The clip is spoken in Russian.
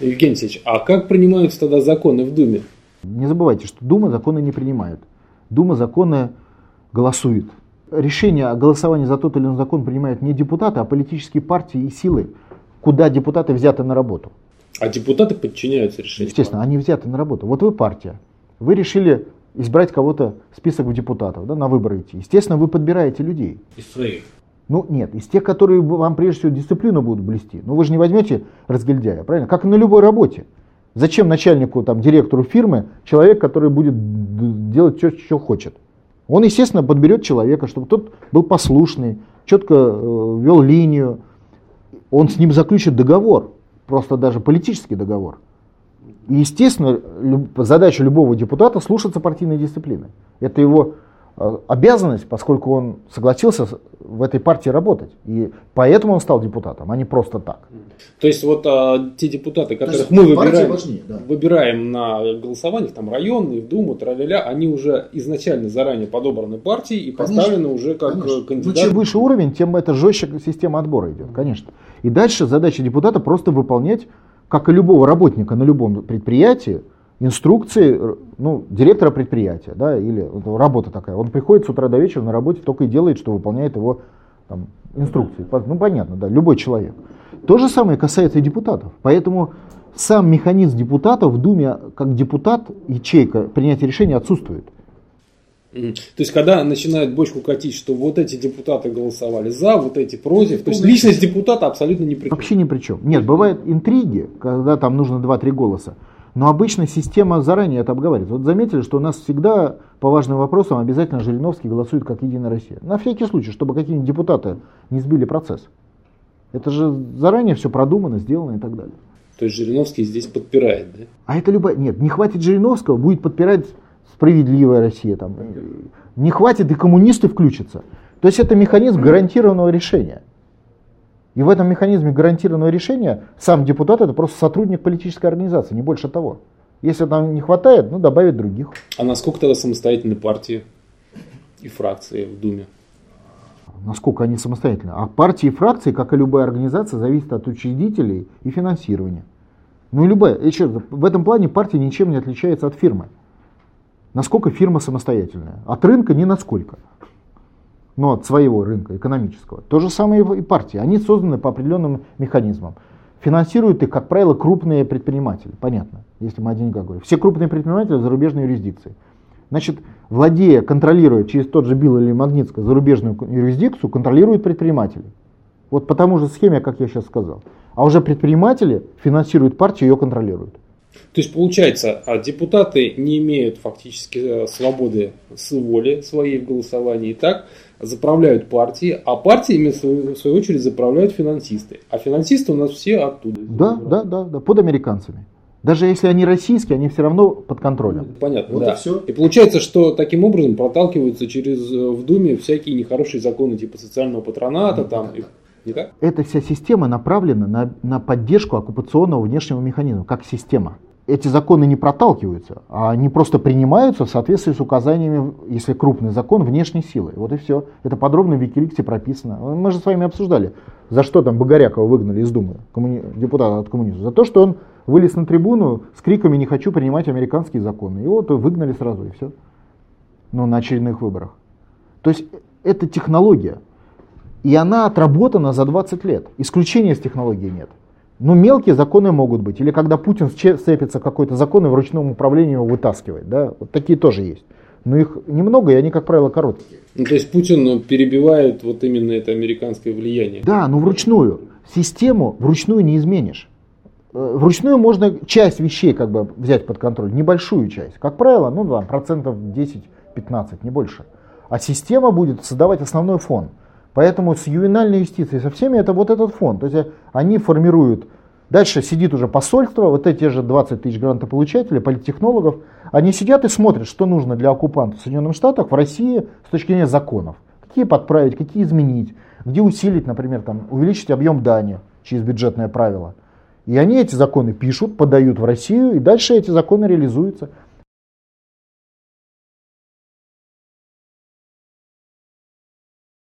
Евгений Алексеевич, а как принимаются тогда законы в Думе? Не забывайте, что Дума законы не принимает. Дума законы голосует. Решение о голосовании за тот или иной закон принимают не депутаты, а политические партии и силы, куда депутаты взяты на работу. А депутаты подчиняются решению? Естественно, они взяты на работу. Вот вы партия, вы решили избрать кого-то, список в депутатов, да, на выборы идти. Естественно, вы подбираете людей. Из своих? Ну нет, из тех, которые вам прежде всего дисциплину будут блести. Ну вы же не возьмете разгильдяя, правильно? Как и на любой работе. Зачем начальнику, там, директору фирмы человек, который будет делать все, что хочет? Он, естественно, подберет человека, чтобы тот был послушный, четко э, вел линию. Он с ним заключит договор, просто даже политический договор. И, естественно, задача любого депутата слушаться партийной дисциплины. Это его Э, обязанность, поскольку он согласился в этой партии работать. И поэтому он стал депутатом, а не просто так. То есть вот а, те депутаты, которых мы выбираем, важнее, да. выбираем на голосованиях, там районные, в Думу, траля они уже изначально заранее подобраны партией и конечно, поставлены уже как конечно. кандидаты. Ну, чем выше уровень, тем это жестче система отбора идет, конечно. И дальше задача депутата просто выполнять, как и любого работника на любом предприятии, инструкции ну, директора предприятия, да, или работа такая. Он приходит с утра до вечера на работе, только и делает, что выполняет его там, инструкции. Ну, понятно, да, любой человек. То же самое касается и депутатов. Поэтому сам механизм депутата в Думе, как депутат, ячейка принятия решения отсутствует. То есть, когда начинают бочку катить, что вот эти депутаты голосовали за, вот эти против, то есть личность депутата абсолютно ни при чем. Вообще ни при чем. Нет, бывают интриги, когда там нужно 2-3 голоса. Но обычно система заранее это обговаривает. Вот заметили, что у нас всегда по важным вопросам обязательно Жириновский голосует как Единая Россия. На всякий случай, чтобы какие-нибудь депутаты не сбили процесс. Это же заранее все продумано, сделано и так далее. То есть Жириновский здесь подпирает, да? А это любая... Нет, не хватит Жириновского, будет подпирать справедливая Россия. Там. Не хватит и коммунисты включатся. То есть это механизм гарантированного решения. И в этом механизме гарантированного решения сам депутат это просто сотрудник политической организации, не больше того. Если там не хватает, ну добавить других. А насколько тогда самостоятельны партии и фракции в Думе? Насколько они самостоятельны? А партии и фракции, как и любая организация, зависят от учредителей и финансирования. Ну и любая. Еще в этом плане партия ничем не отличается от фирмы. Насколько фирма самостоятельная? От рынка ни насколько но от своего рынка экономического. То же самое и партии. Они созданы по определенным механизмам. Финансируют их, как правило, крупные предприниматели. Понятно, если мы о деньгах говорим. Все крупные предприниматели в зарубежной юрисдикции. Значит, владея, контролируя через тот же Билл или Магнитско зарубежную юрисдикцию, контролируют предприниматели. Вот по тому же схеме, как я сейчас сказал. А уже предприниматели финансируют партию и ее контролируют. То есть получается, а депутаты не имеют фактически э, свободы с воли своей в голосовании, так заправляют партии, а партиями, в свою очередь, заправляют финансисты. А финансисты у нас все оттуда. Да, да, да, да, под американцами. Даже если они российские, они все равно под контролем. Понятно, вот да. И, все. и получается, что таким образом проталкиваются через э, в Думе всякие нехорошие законы типа социального патроната, ну, там, не так? Эта вся система направлена на, на поддержку оккупационного внешнего механизма, как система эти законы не проталкиваются, а они просто принимаются в соответствии с указаниями, если крупный закон, внешней силы. Вот и все. Это подробно в Викиликсе прописано. Мы же с вами обсуждали, за что там Богорякова выгнали из Думы, коммуни... депутата от коммунистов. За то, что он вылез на трибуну с криками «не хочу принимать американские законы». И вот выгнали сразу, и все. Ну, на очередных выборах. То есть это технология. И она отработана за 20 лет. Исключения из технологии нет. Ну, мелкие законы могут быть. Или когда Путин сцепится какой-то закон и в ручном управлении его вытаскивает. Да? Вот такие тоже есть. Но их немного, и они, как правило, короткие. Ну, то есть Путин ну, перебивает вот именно это американское влияние. Да, но вручную. Систему вручную не изменишь. Э, вручную можно часть вещей как бы взять под контроль, небольшую часть. Как правило, ну да, процентов 10-15, не больше. А система будет создавать основной фон. Поэтому с ювенальной юстицией, со всеми это вот этот фонд. То есть они формируют, дальше сидит уже посольство, вот эти же 20 тысяч грантополучателей, политтехнологов, они сидят и смотрят, что нужно для оккупантов в Соединенных Штатах, в России с точки зрения законов. Какие подправить, какие изменить, где усилить, например, там, увеличить объем дани через бюджетное правило. И они эти законы пишут, подают в Россию, и дальше эти законы реализуются.